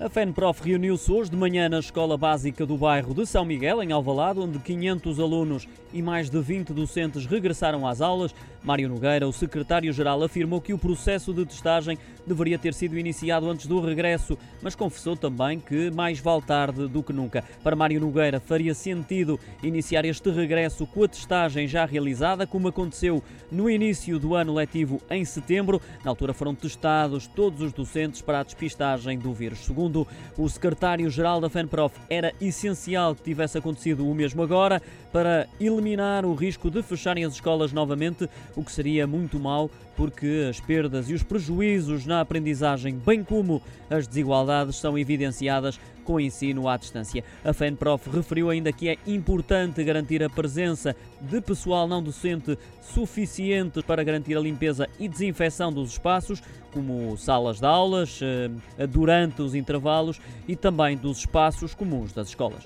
A FENPROF reuniu-se hoje de manhã na Escola Básica do bairro de São Miguel, em Alvalade, onde 500 alunos e mais de 20 docentes regressaram às aulas. Mário Nogueira, o secretário-geral, afirmou que o processo de testagem deveria ter sido iniciado antes do regresso, mas confessou também que mais vale tarde do que nunca. Para Mário Nogueira, faria sentido iniciar este regresso com a testagem já realizada, como aconteceu no início do ano letivo em setembro. Na altura foram testados todos os docentes para a despistagem do vírus. Segundo Segundo o secretário-geral da FENPROF, era essencial que tivesse acontecido o mesmo agora para eliminar o risco de fecharem as escolas novamente, o que seria muito mau, porque as perdas e os prejuízos na aprendizagem, bem como as desigualdades, são evidenciadas com o ensino à distância. A FENPROF referiu ainda que é importante garantir a presença de pessoal não docente suficiente para garantir a limpeza e desinfecção dos espaços, como salas de aulas, eh, durante os intervalos e também dos espaços comuns das escolas.